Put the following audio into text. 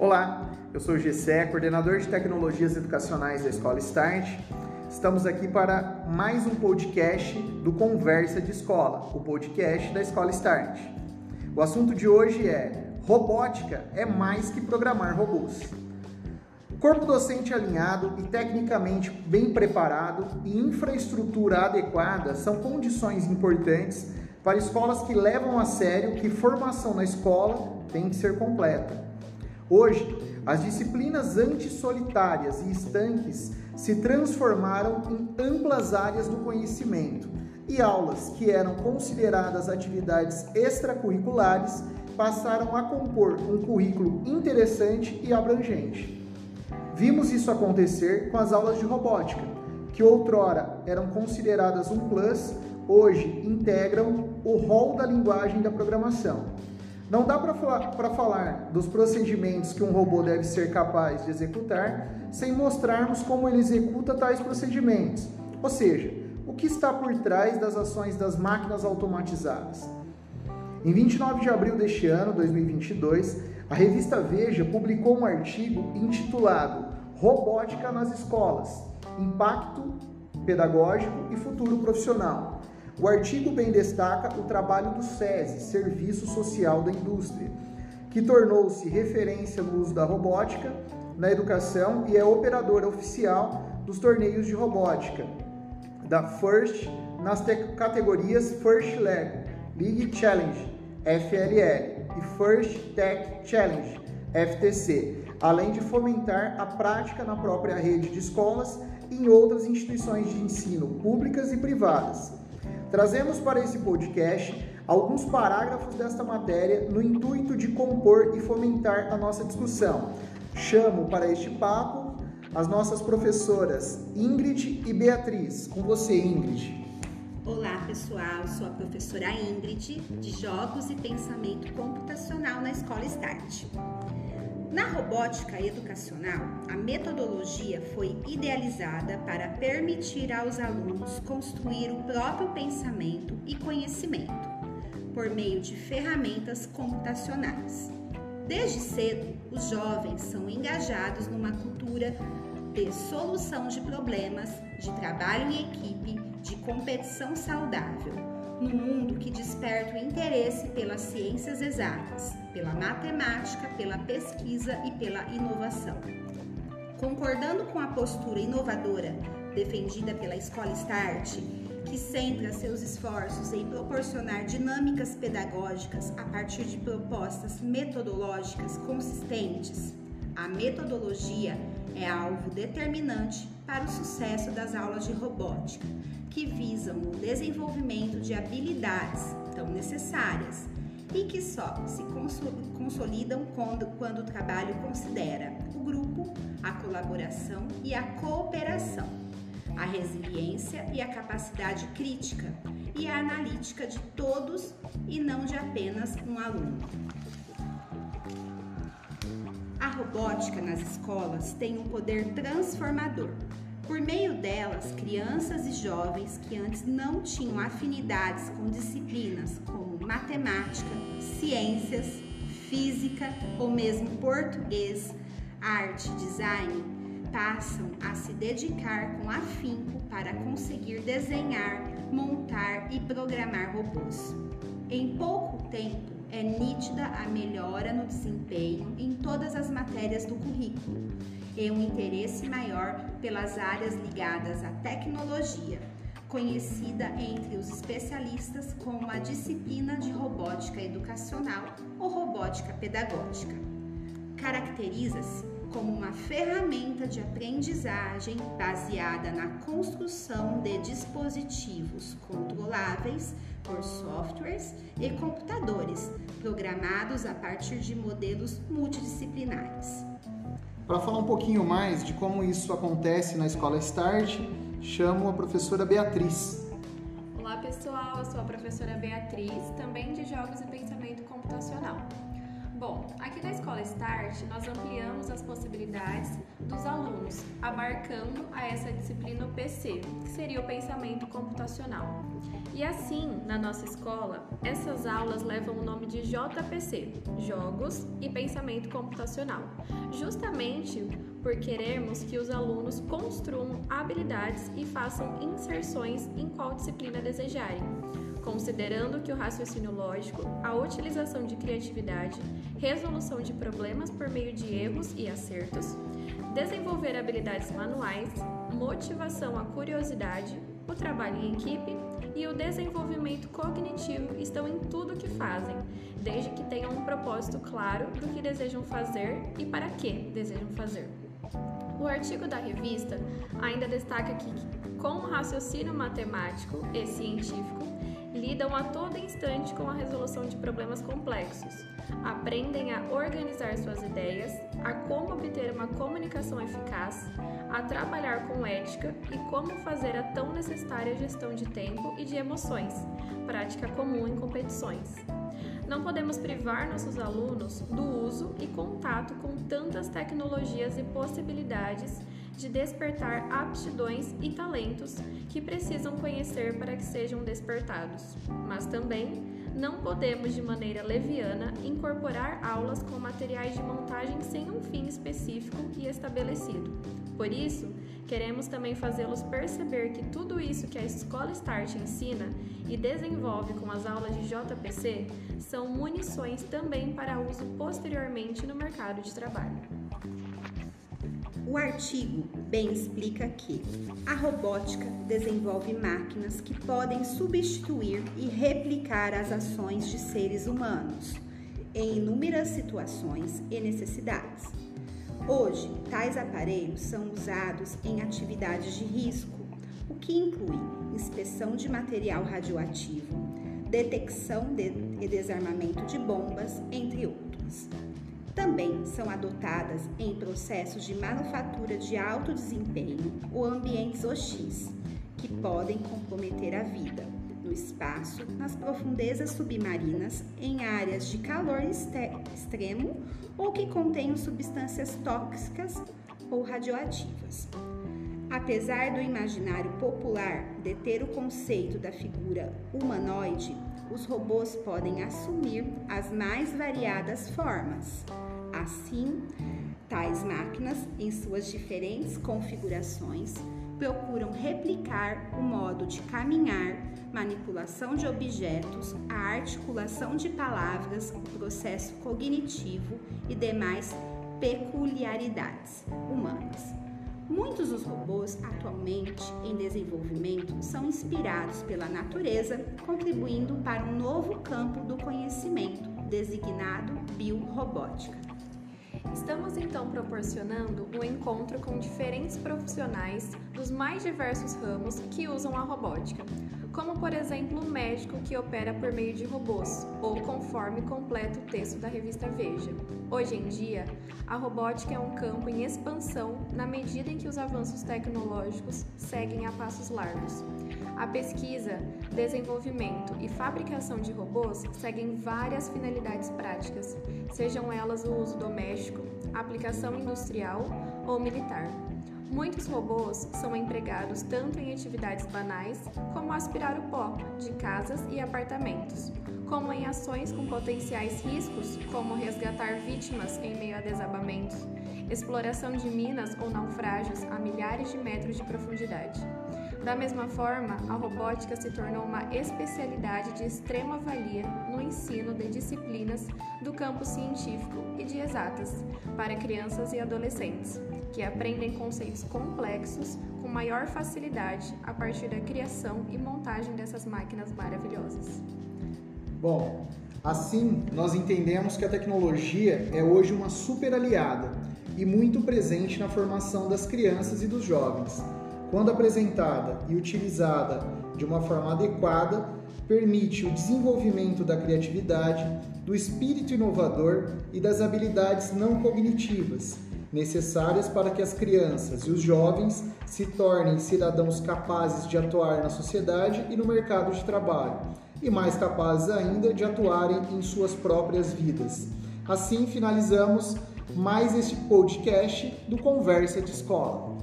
Olá, eu sou o Gessé, coordenador de tecnologias educacionais da Escola Start. Estamos aqui para mais um podcast do Conversa de Escola, o podcast da Escola Start. O assunto de hoje é robótica é mais que programar robôs. Corpo docente alinhado e tecnicamente bem preparado e infraestrutura adequada são condições importantes para escolas que levam a sério que formação na escola tem que ser completa. Hoje, as disciplinas antissolitárias e estanques se transformaram em amplas áreas do conhecimento e aulas que eram consideradas atividades extracurriculares passaram a compor um currículo interessante e abrangente. Vimos isso acontecer com as aulas de robótica, que outrora eram consideradas um plus, hoje integram o rol da linguagem da programação. Não dá para falar, falar dos procedimentos que um robô deve ser capaz de executar sem mostrarmos como ele executa tais procedimentos, ou seja, o que está por trás das ações das máquinas automatizadas. Em 29 de abril deste ano, 2022, a revista Veja publicou um artigo intitulado Robótica nas Escolas: Impacto Pedagógico e Futuro Profissional o artigo bem destaca o trabalho do SESI, Serviço Social da Indústria, que tornou-se referência no uso da robótica na educação e é operadora oficial dos torneios de robótica da FIRST nas categorias First Leg, League Challenge, FLL, e First Tech Challenge, FTC, além de fomentar a prática na própria rede de escolas e em outras instituições de ensino públicas e privadas. Trazemos para esse podcast alguns parágrafos desta matéria no intuito de compor e fomentar a nossa discussão. Chamo para este papo as nossas professoras Ingrid e Beatriz. Com você, Ingrid. Olá, pessoal. Sou a professora Ingrid, de Jogos e Pensamento Computacional na Escola Start. Na robótica educacional, a metodologia foi idealizada para permitir aos alunos construir o próprio pensamento e conhecimento por meio de ferramentas computacionais. Desde cedo, os jovens são engajados numa cultura de solução de problemas, de trabalho em equipe, de competição saudável no mundo que desperta o interesse pelas ciências exatas, pela matemática, pela pesquisa e pela inovação. Concordando com a postura inovadora defendida pela Escola Start, que centra seus esforços em proporcionar dinâmicas pedagógicas a partir de propostas metodológicas consistentes, a metodologia é alvo determinante para o sucesso das aulas de robótica que visam o desenvolvimento de habilidades tão necessárias e que só se consolidam quando, quando o trabalho considera o grupo, a colaboração e a cooperação, a resiliência e a capacidade crítica e a analítica de todos e não de apenas um aluno. Robótica nas escolas tem um poder transformador por meio delas, crianças e jovens que antes não tinham afinidades com disciplinas como matemática, ciências, física ou mesmo português, arte, design, passam a se dedicar com afinco para conseguir desenhar, montar e programar robôs. Em pouco tempo, é nítida a melhora no desempenho em todas as matérias do currículo e um interesse maior pelas áreas ligadas à tecnologia, conhecida entre os especialistas como a disciplina de robótica educacional ou robótica pedagógica. Caracteriza-se como uma ferramenta de aprendizagem baseada na construção de dispositivos controláveis por softwares e computadores, programados a partir de modelos multidisciplinares. Para falar um pouquinho mais de como isso acontece na Escola Start, chamo a professora Beatriz. Olá pessoal, eu sou a professora Beatriz, também de Jogos e Pensamento Computacional. Bom, aqui na Escola Start, nós ampliamos as possibilidades dos alunos, abarcando a essa disciplina o PC, que seria o pensamento computacional. E assim, na nossa escola, essas aulas levam o nome de JPC, Jogos e Pensamento Computacional, justamente por querermos que os alunos construam habilidades e façam inserções em qual disciplina desejarem considerando que o raciocínio lógico, a utilização de criatividade, resolução de problemas por meio de erros e acertos, desenvolver habilidades manuais, motivação à curiosidade, o trabalho em equipe e o desenvolvimento cognitivo estão em tudo que fazem, desde que tenham um propósito claro do que desejam fazer e para que desejam fazer. O artigo da revista ainda destaca que, com o raciocínio matemático e científico, lidam a todo instante com a resolução de problemas complexos, aprendem a organizar suas ideias, a como obter uma comunicação eficaz, a trabalhar com ética e como fazer a tão necessária gestão de tempo e de emoções, prática comum em competições. Não podemos privar nossos alunos do uso e contato com tantas tecnologias e possibilidades de despertar aptidões e talentos que precisam conhecer para que sejam despertados. Mas também não podemos, de maneira leviana, incorporar aulas com materiais de montagem sem um fim específico e estabelecido. Por isso, queremos também fazê-los perceber que tudo isso que a Escola Start ensina e desenvolve com as aulas de JPC são munições também para uso posteriormente no mercado de trabalho. O artigo bem explica que a robótica desenvolve máquinas que podem substituir e replicar as ações de seres humanos em inúmeras situações e necessidades. Hoje, tais aparelhos são usados em atividades de risco, o que inclui inspeção de material radioativo, detecção de e desarmamento de bombas, entre outros também são adotadas em processos de manufatura de alto desempenho ou ambientes hostis, que podem comprometer a vida no espaço, nas profundezas submarinas, em áreas de calor extremo ou que contenham substâncias tóxicas ou radioativas. Apesar do imaginário popular deter o conceito da figura humanoide, os robôs podem assumir as mais variadas formas. Assim, tais máquinas, em suas diferentes configurações, procuram replicar o modo de caminhar, manipulação de objetos, a articulação de palavras, o processo cognitivo e demais peculiaridades humanas. Muitos dos robôs atualmente em desenvolvimento são inspirados pela natureza, contribuindo para um novo campo do conhecimento, designado biorobótica. Estamos então proporcionando um encontro com diferentes profissionais dos mais diversos ramos que usam a robótica, como por exemplo um médico que opera por meio de robôs, ou conforme completa o texto da revista Veja. Hoje em dia, a robótica é um campo em expansão na medida em que os avanços tecnológicos seguem a passos largos. A pesquisa, desenvolvimento e fabricação de robôs seguem várias finalidades práticas, sejam elas o uso doméstico, aplicação industrial ou militar. Muitos robôs são empregados tanto em atividades banais, como aspirar o pó de casas e apartamentos, como em ações com potenciais riscos, como resgatar vítimas em meio a desabamentos, exploração de minas ou naufrágios a milhares de metros de profundidade. Da mesma forma, a robótica se tornou uma especialidade de extrema valia no ensino de disciplinas do campo científico e de exatas para crianças e adolescentes que aprendem conceitos complexos com maior facilidade a partir da criação e montagem dessas máquinas maravilhosas. Bom, assim nós entendemos que a tecnologia é hoje uma super aliada e muito presente na formação das crianças e dos jovens. Quando apresentada e utilizada de uma forma adequada, permite o desenvolvimento da criatividade, do espírito inovador e das habilidades não cognitivas necessárias para que as crianças e os jovens se tornem cidadãos capazes de atuar na sociedade e no mercado de trabalho, e mais capazes ainda de atuarem em suas próprias vidas, Assim finalizamos mais este podcast do Conversa de Escola.